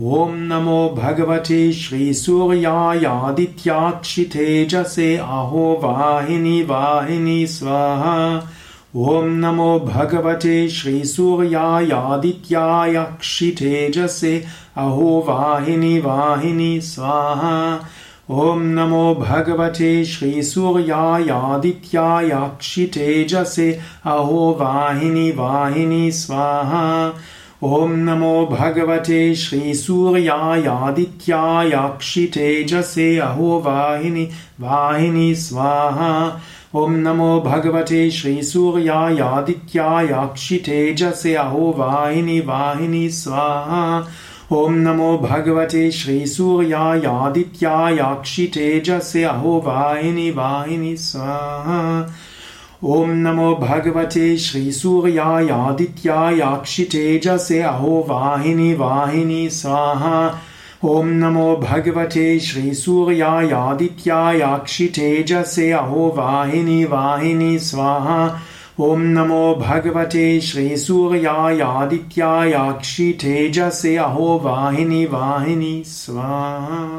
ॐ नमो भगवते श्रीसूर्यायादित्याक्षितेजसे अहो वाहिनि वाहिनि स्वाहा। ॐ नमो भगवते श्रीसूर्यायादित्यायक्षितेजसे अहो वाहिनि वाहिनि स्वाहा। ॐ नमो भगवते श्रीसूर्यायादित्यायक्षितेजसे अहो वाहिनि वाहिनि स्वाहा ॐ नमो भगवते श्रीसूर्यायादित्यायाक्षितेजसे अहो वाहिनि वाहिनि स्वाहा। ॐ नमो भगवते श्रीसूर्यायादित्यायाक्षितेजसे अहो वाहिनि वाहिनि स्वाहा। ॐ नमो भगवते श्रीसूर्यायादित्यायाक्षितेजसे अहो वाहिनि वाहिनि स्वाहा ॐ नमो भगवते श्रीसूर्यायादित्यायाक्षितेजसे अहो वाहिनि वाहिनि स्वाहा। ॐ नमो भगवते श्रीसूर्यायादित्यायाक्षितेजसे अहो वाहिनि वाहिनि स्वाहा। ॐ नमो भगवते श्रीसूर्यायादित्यायाक्षितेजसे अहो वाहिनि वाहिनि स्वाहा